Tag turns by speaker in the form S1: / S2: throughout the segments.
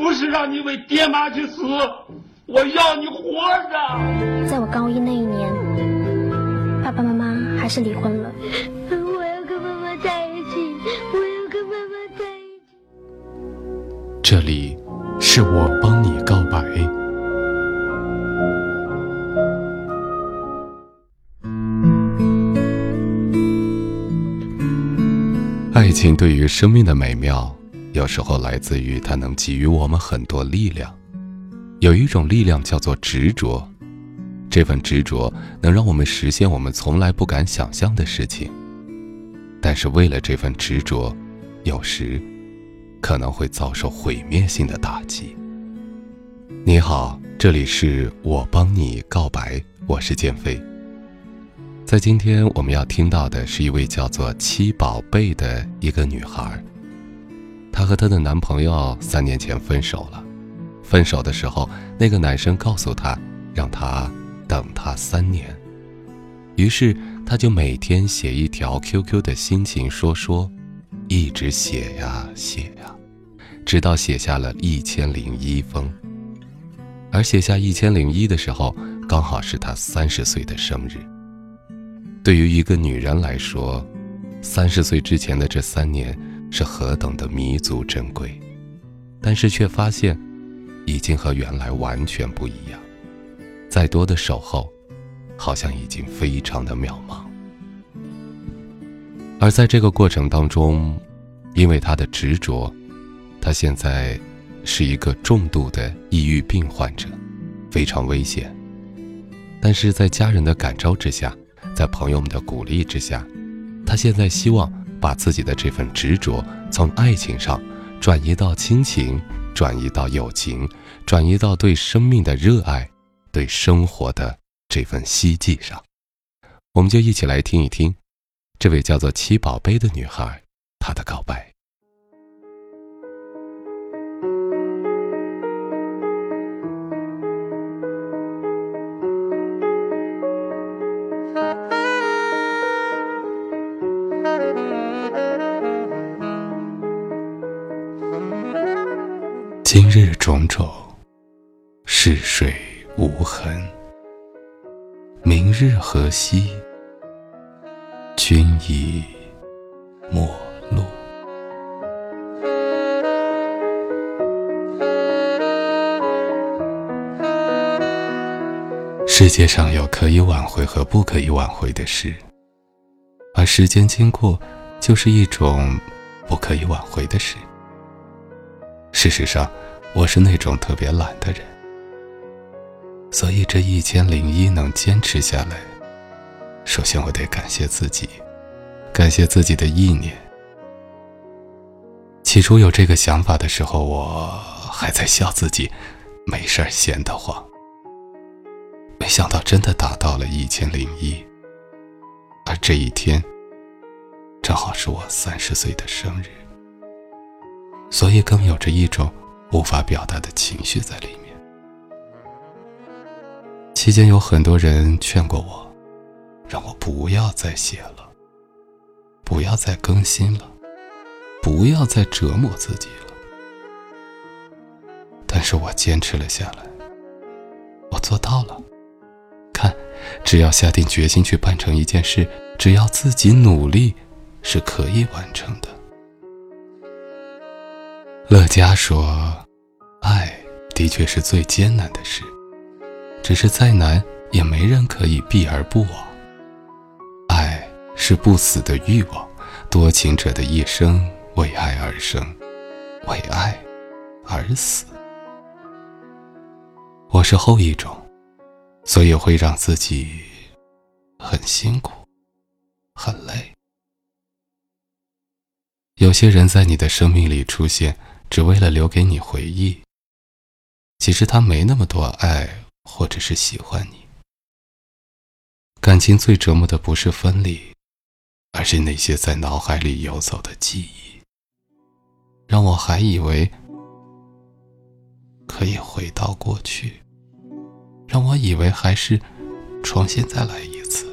S1: 不是让你为爹妈去死，我要你活着。
S2: 在我高一那一年，爸爸妈妈还是离婚了。
S3: 我要跟妈妈在一起，我要跟妈妈在一起。
S4: 这里是我帮你告白。爱情对于生命的美妙，有时候来自于它能给予我们很多力量。有一种力量叫做执着，这份执着能让我们实现我们从来不敢想象的事情。但是为了这份执着，有时可能会遭受毁灭性的打击。你好，这里是我帮你告白，我是建飞。在今天我们要听到的是一位叫做七宝贝的一个女孩。她和她的男朋友三年前分手了，分手的时候，那个男生告诉她，让她等他三年。于是她就每天写一条 QQ 的心情说说，一直写呀写呀，直到写下了一千零一封。而写下一千零一的时候，刚好是她三十岁的生日。对于一个女人来说，三十岁之前的这三年是何等的弥足珍贵，但是却发现，已经和原来完全不一样。再多的守候，好像已经非常的渺茫。而在这个过程当中，因为他的执着，他现在是一个重度的抑郁病患者，非常危险。但是在家人的感召之下，在朋友们的鼓励之下，他现在希望把自己的这份执着从爱情上转移到亲情，转移到友情，转移到对生命的热爱，对生活的这份希冀上。我们就一起来听一听，这位叫做七宝贝的女孩她的告白。今日种种，逝水无痕。明日何夕，君已陌路。世界上有可以挽回和不可以挽回的事，而时间经过，就是一种不可以挽回的事。事实上，我是那种特别懒的人，所以这一千零一能坚持下来，首先我得感谢自己，感谢自己的意念。起初有这个想法的时候，我还在笑自己没事儿闲得慌。没想到真的达到了一千零一，而这一天正好是我三十岁的生日，所以更有着一种无法表达的情绪在里面。期间有很多人劝过我，让我不要再写了，不要再更新了，不要再折磨自己了。但是我坚持了下来，我做到了。看，只要下定决心去办成一件事，只要自己努力，是可以完成的。乐嘉说：“爱的确是最艰难的事，只是再难也没人可以避而不往。爱是不死的欲望，多情者的一生为爱而生，为爱而死。我是后一种，所以会让自己很辛苦，很累。有些人在你的生命里出现，只为了留给你回忆。其实他没那么多爱，或者是喜欢你。感情最折磨的不是分离，而是那些在脑海里游走的记忆，让我还以为可以回到过去，让我以为还是重新再来一次。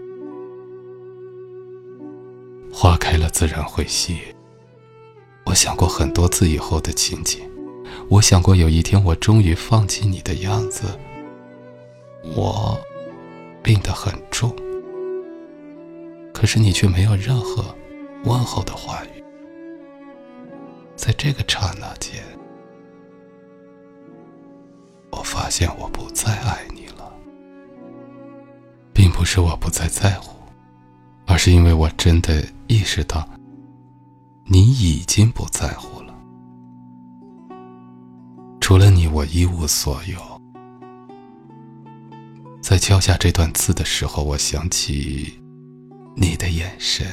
S4: 花开了自然会谢。我想过很多次以后的情景，我想过有一天我终于放弃你的样子。我病得很重。可是你却没有任何问候的话语，在这个刹那间，我发现我不再爱你了，并不是我不再在乎，而是因为我真的意识到，你已经不在乎了。除了你，我一无所有。在敲下这段字的时候，我想起。你的眼神，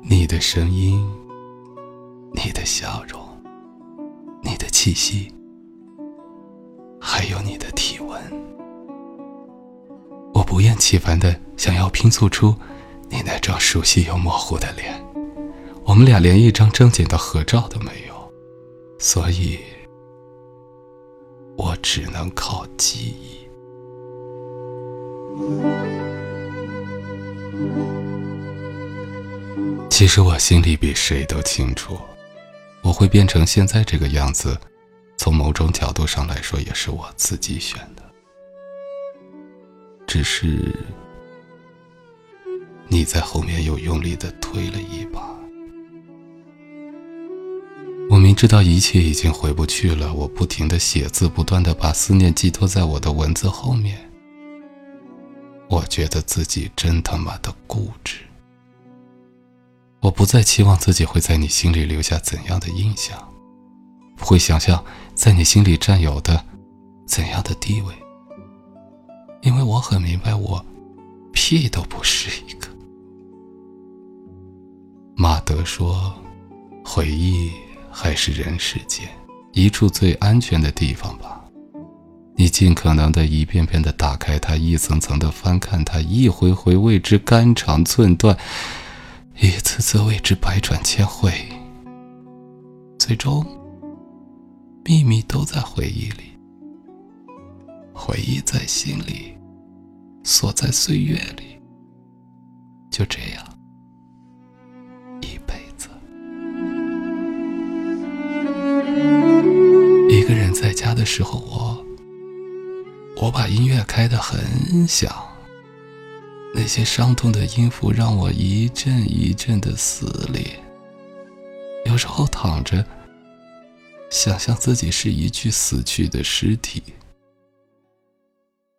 S4: 你的声音，你的笑容，你的气息，还有你的体温，我不厌其烦的想要拼凑出你那张熟悉又模糊的脸。我们俩连一张正经的合照都没有，所以，我只能靠记忆。其实我心里比谁都清楚，我会变成现在这个样子，从某种角度上来说，也是我自己选的。只是你在后面又用力的推了一把。知道一切已经回不去了，我不停的写字，不断的把思念寄托在我的文字后面。我觉得自己真他妈的固执。我不再期望自己会在你心里留下怎样的印象，不会想象在你心里占有的怎样的地位，因为我很明白，我屁都不是一个。马德说：“回忆还是人世间一处最安全的地方吧。”你尽可能的一遍遍的打开它，一层层的翻看它，一回回为之肝肠寸断，一次次为之百转千回。最终，秘密都在回忆里，回忆在心里，锁在岁月里。就这样，在家的时候，我。我把音乐开得很响，那些伤痛的音符让我一阵一阵的撕裂。有时候躺着，想象自己是一具死去的尸体；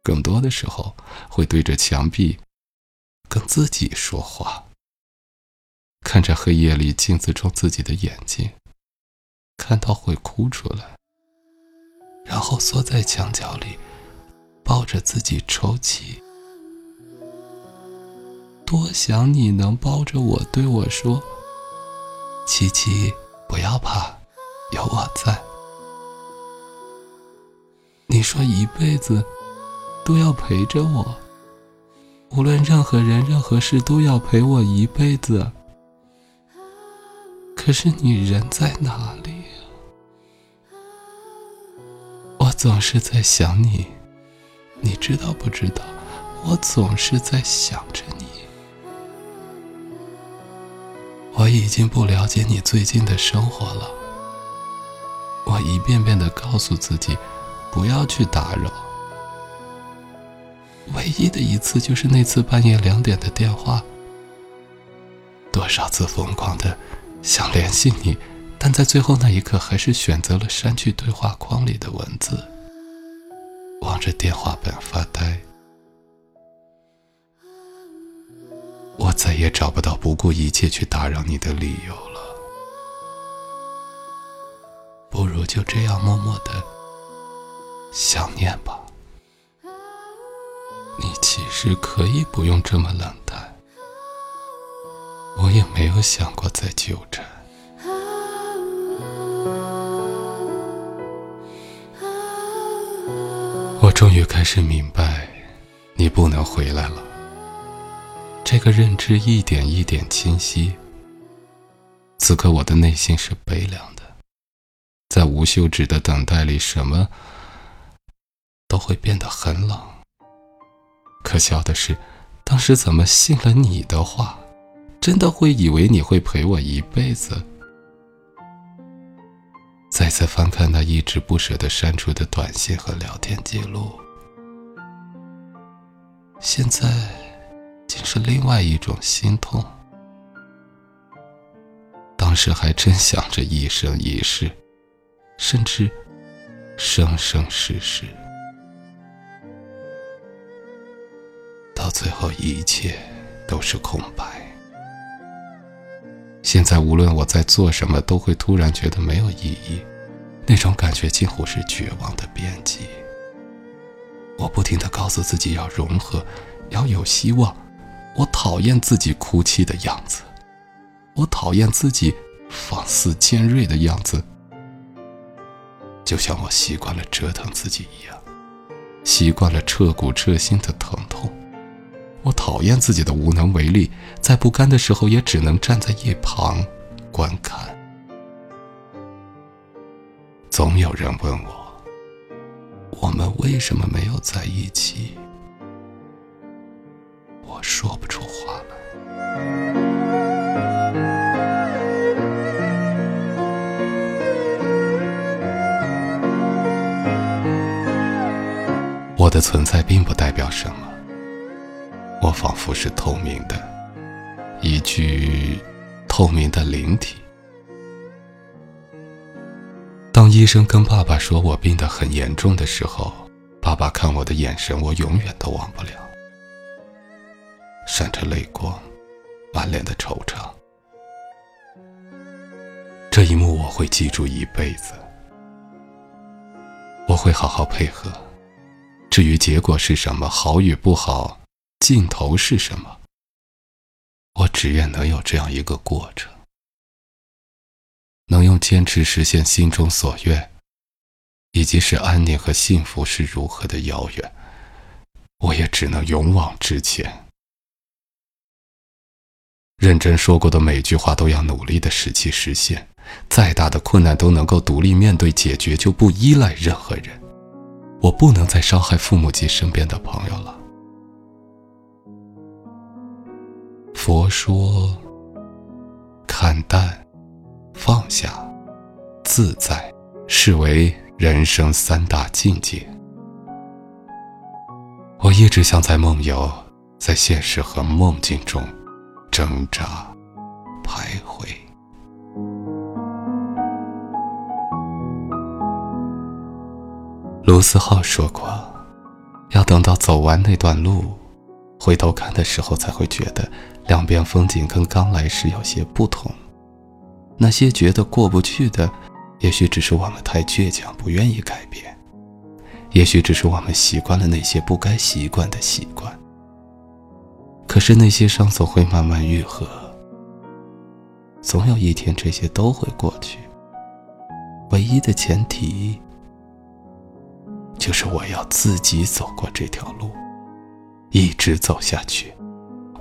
S4: 更多的时候，会对着墙壁跟自己说话，看着黑夜里镜子中自己的眼睛，看到会哭出来，然后缩在墙角里。抱着自己抽泣，多想你能抱着我对我说：“琪琪，不要怕，有我在。”你说一辈子都要陪着我，无论任何人、任何事都要陪我一辈子。可是你人在哪里我总是在想你。你知道不知道？我总是在想着你。我已经不了解你最近的生活了。我一遍遍的告诉自己，不要去打扰。唯一的一次就是那次半夜两点的电话。多少次疯狂的想联系你，但在最后那一刻，还是选择了删去对话框里的文字。望着电话本发呆，我再也找不到不顾一切去打扰你的理由了。不如。就这样默默的想念吧。你其实可以不用这么冷淡，我也没有想过再纠缠。终于开始明白，你不能回来了。这个认知一点一点清晰。此刻我的内心是悲凉的，在无休止的等待里，什么都会变得很冷。可笑的是，当时怎么信了你的话，真的会以为你会陪我一辈子？再次翻看那一直不舍得删除的短信和聊天记录，现在竟是另外一种心痛。当时还真想着一生一世，甚至生生世世。到最后，一切都是空白。现在，无论我在做什么，都会突然觉得没有意义，那种感觉近乎是绝望的边际。我不停的告诉自己要融合，要有希望。我讨厌自己哭泣的样子，我讨厌自己放肆尖锐的样子，就像我习惯了折腾自己一样，习惯了彻骨彻心的疼痛。我讨厌自己的无能为力，在不甘的时候也只能站在一旁观看。总有人问我，我们为什么没有在一起？我说不出话来。我的存在并不代表什么。仿佛是透明的，一具透明的灵体。当医生跟爸爸说我病得很严重的时候，爸爸看我的眼神，我永远都忘不了，闪着泪光，满脸的惆怅。这一幕我会记住一辈子，我会好好配合。至于结果是什么，好与不好。尽头是什么？我只愿能有这样一个过程，能用坚持实现心中所愿，以及使安宁和幸福是如何的遥远，我也只能勇往直前。认真说过的每句话都要努力的使其实现，再大的困难都能够独立面对解决，就不依赖任何人。我不能再伤害父母及身边的朋友了。佛说：看淡、放下、自在，是为人生三大境界。我一直像在梦游，在现实和梦境中挣扎、徘徊。卢思浩说过：“要等到走完那段路，回头看的时候，才会觉得。”两边风景跟刚来时有些不同，那些觉得过不去的，也许只是我们太倔强，不愿意改变；也许只是我们习惯了那些不该习惯的习惯。可是那些伤总会慢慢愈合，总有一天这些都会过去。唯一的前提，就是我要自己走过这条路，一直走下去。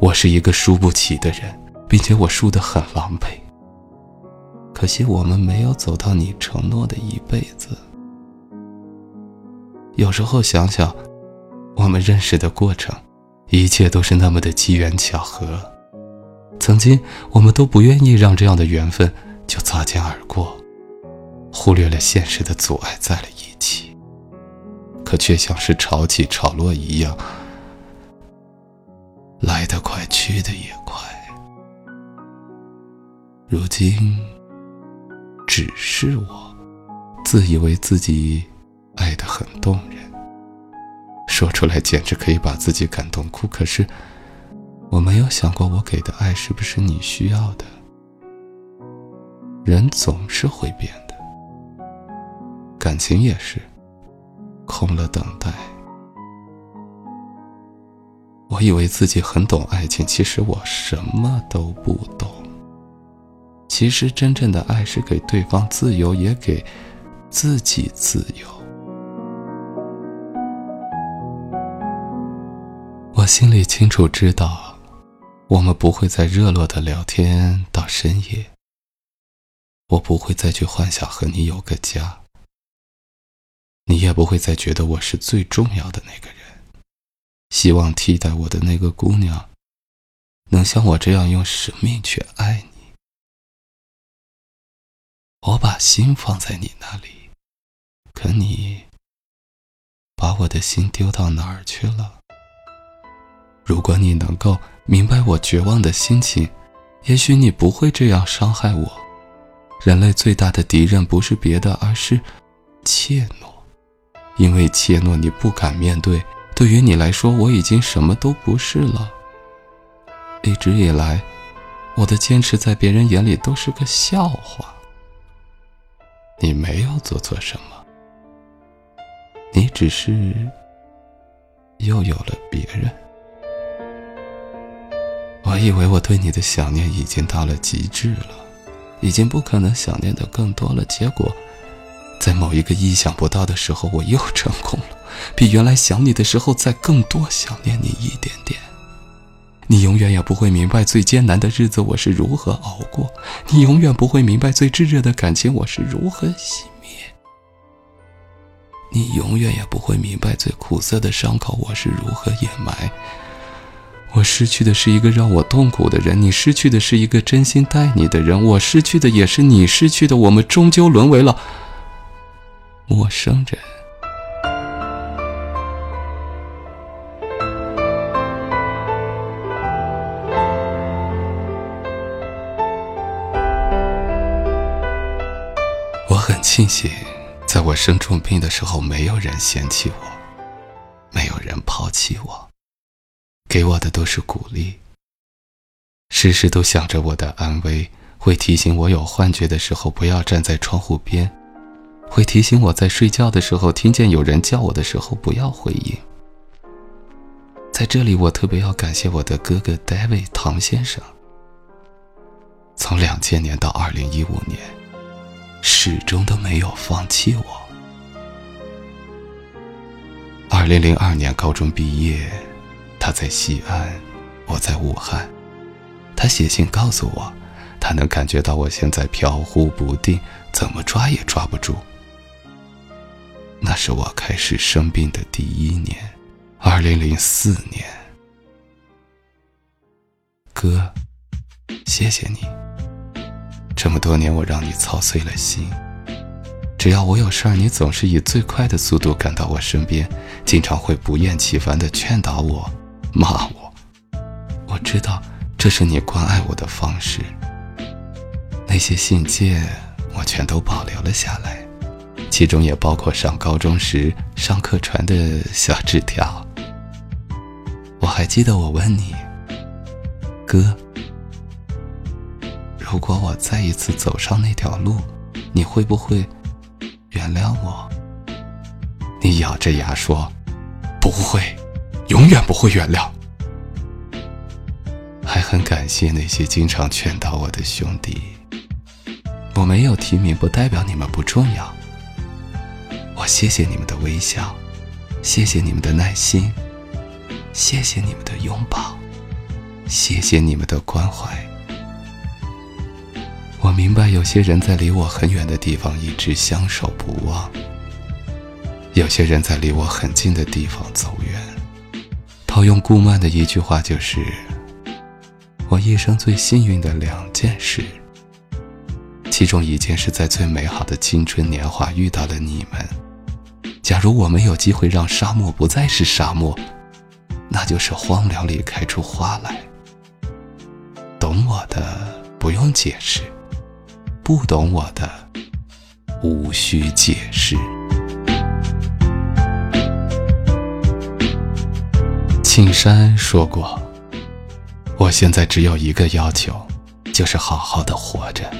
S4: 我是一个输不起的人，并且我输得很狼狈。可惜我们没有走到你承诺的一辈子。有时候想想，我们认识的过程，一切都是那么的机缘巧合。曾经我们都不愿意让这样的缘分就擦肩而过，忽略了现实的阻碍在了一起，可却像是潮起潮落一样。来得快，去的也快。如今，只是我自以为自己爱得很动人，说出来简直可以把自己感动哭。可是，我没有想过，我给的爱是不是你需要的？人总是会变的，感情也是空了等待。以为自己很懂爱情，其实我什么都不懂。其实真正的爱是给对方自由，也给自己自由。我心里清楚知道，我们不会再热络的聊天到深夜。我不会再去幻想和你有个家，你也不会再觉得我是最重要的那个人。希望替代我的那个姑娘，能像我这样用生命去爱你。我把心放在你那里，可你把我的心丢到哪儿去了？如果你能够明白我绝望的心情，也许你不会这样伤害我。人类最大的敌人不是别的，而是怯懦，因为怯懦，你不敢面对。对于你来说，我已经什么都不是了。一直以来，我的坚持在别人眼里都是个笑话。你没有做错什么，你只是又有了别人。我以为我对你的想念已经到了极致了，已经不可能想念的更多了。结果，在某一个意想不到的时候，我又成功了。比原来想你的时候再更多想念你一点点，你永远也不会明白最艰难的日子我是如何熬过，你永远不会明白最炙热的感情我是如何熄灭，你永远也不会明白最苦涩的伤口我是如何掩埋。我失去的是一个让我痛苦的人，你失去的是一个真心待你的人，我失去的也是你失去的，我们终究沦为了陌生人。我很庆幸，在我生重病的时候，没有人嫌弃我，没有人抛弃我，给我的都是鼓励。时时都想着我的安危，会提醒我有幻觉的时候不要站在窗户边，会提醒我在睡觉的时候听见有人叫我的时候不要回应。在这里，我特别要感谢我的哥哥 David 唐先生，从两千年到二零一五年。始终都没有放弃我。二零零二年高中毕业，他在西安，我在武汉。他写信告诉我，他能感觉到我现在飘忽不定，怎么抓也抓不住。那是我开始生病的第一年，二零零四年。哥，谢谢你。这么多年，我让你操碎了心。只要我有事儿，你总是以最快的速度赶到我身边，经常会不厌其烦地劝导我、骂我。我知道这是你关爱我的方式。那些信件我全都保留了下来，其中也包括上高中时上课传的小纸条。我还记得我问你，哥。如果我再一次走上那条路，你会不会原谅我？你咬着牙说：“不会，永远不会原谅。”还很感谢那些经常劝导我的兄弟。我没有提名，不代表你们不重要。我谢谢你们的微笑，谢谢你们的耐心，谢谢你们的拥抱，谢谢你们的关怀。我明白，有些人在离我很远的地方一直相守不忘；有些人在离我很近的地方走远。套用顾漫的一句话，就是：我一生最幸运的两件事，其中一件是在最美好的青春年华遇到了你们。假如我没有机会让沙漠不再是沙漠，那就是荒凉里开出花来。懂我的不用解释。不懂我的，无需解释。庆山说过：“我现在只有一个要求，就是好好的活着，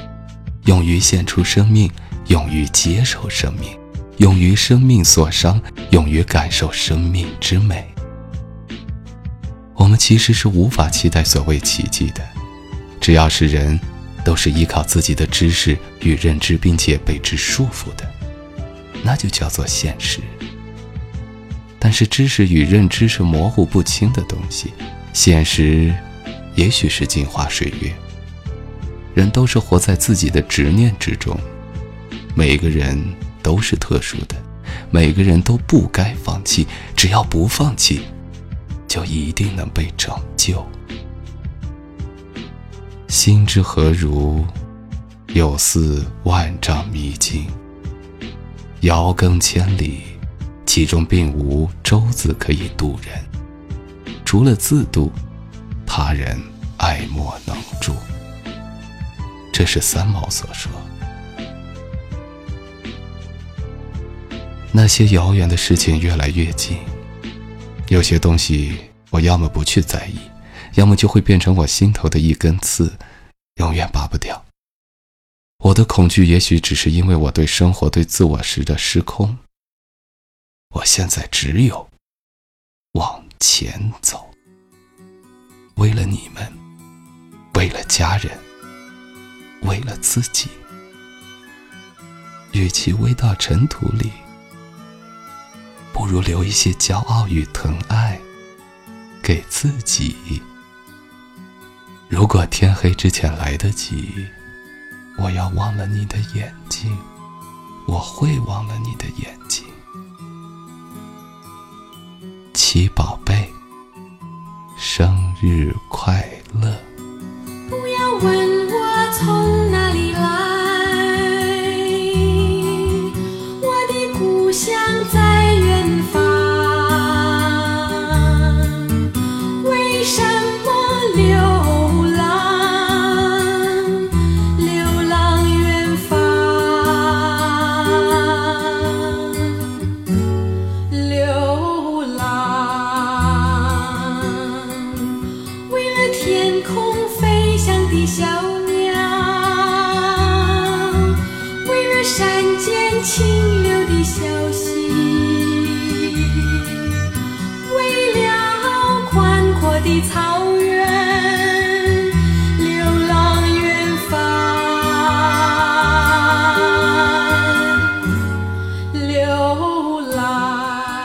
S4: 勇于献出生命，勇于接受生命，勇于生命所伤，勇于感受生命之美。我们其实是无法期待所谓奇迹的。只要是人，都是依靠自己的知识与认知，并且被之束缚的，那就叫做现实。但是知识与认知是模糊不清的东西，现实也许是镜花水月。人都是活在自己的执念之中，每个人都是特殊的，每个人都不该放弃。只要不放弃，就一定能被拯救。心之何如，有似万丈迷津，遥亘千里。其中并无舟子可以渡人，除了自渡，他人爱莫能助。这是三毛所说。那些遥远的事情越来越近，有些东西我要么不去在意，要么就会变成我心头的一根刺，永远拔不掉。我的恐惧也许只是因为我对生活、对自我时的失控。我现在只有往前走，为了你们，为了家人，为了自己。与其微到尘土里，不如留一些骄傲与疼爱给自己。如果天黑之前来得及，我要忘了你的眼睛，我会忘了你的眼睛。七宝贝，生日快乐！
S5: 不要问我从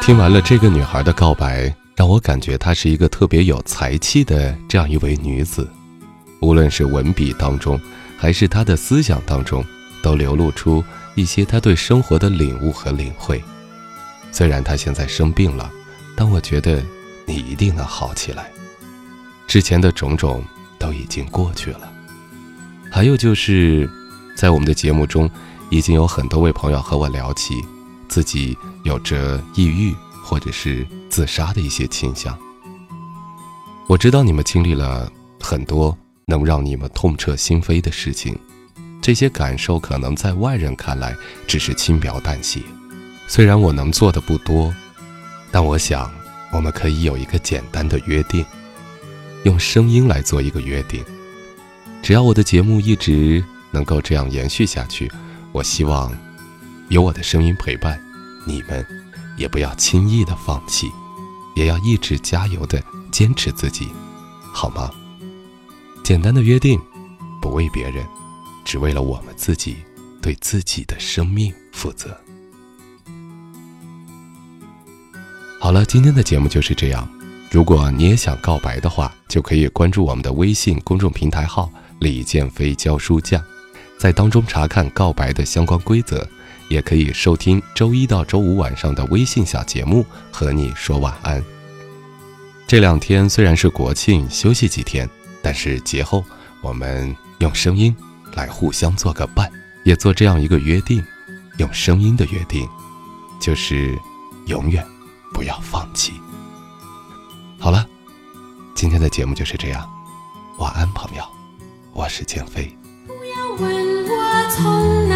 S4: 听完了这个女孩的告白，让我感觉她是一个特别有才气的这样一位女子，无论是文笔当中，还是她的思想当中，都流露出一些她对生活的领悟和领会。虽然她现在生病了，但我觉得你一定能好起来。之前的种种都已经过去了。还有就是，在我们的节目中，已经有很多位朋友和我聊起自己有着抑郁或者是自杀的一些倾向。我知道你们经历了很多能让你们痛彻心扉的事情，这些感受可能在外人看来只是轻描淡写。虽然我能做的不多，但我想我们可以有一个简单的约定，用声音来做一个约定。只要我的节目一直能够这样延续下去，我希望有我的声音陪伴，你们也不要轻易的放弃，也要一直加油的坚持自己，好吗？简单的约定，不为别人，只为了我们自己，对自己的生命负责。好了，今天的节目就是这样。如果你也想告白的话，就可以关注我们的微信公众平台号“李建飞教书匠”，在当中查看告白的相关规则，也可以收听周一到周五晚上的微信小节目，和你说晚安。这两天虽然是国庆，休息几天，但是节后我们用声音来互相做个伴，也做这样一个约定，用声音的约定，就是永远不要放弃。好了，今天的节目就是这样，晚安，朋友，我是建飞。不要问我从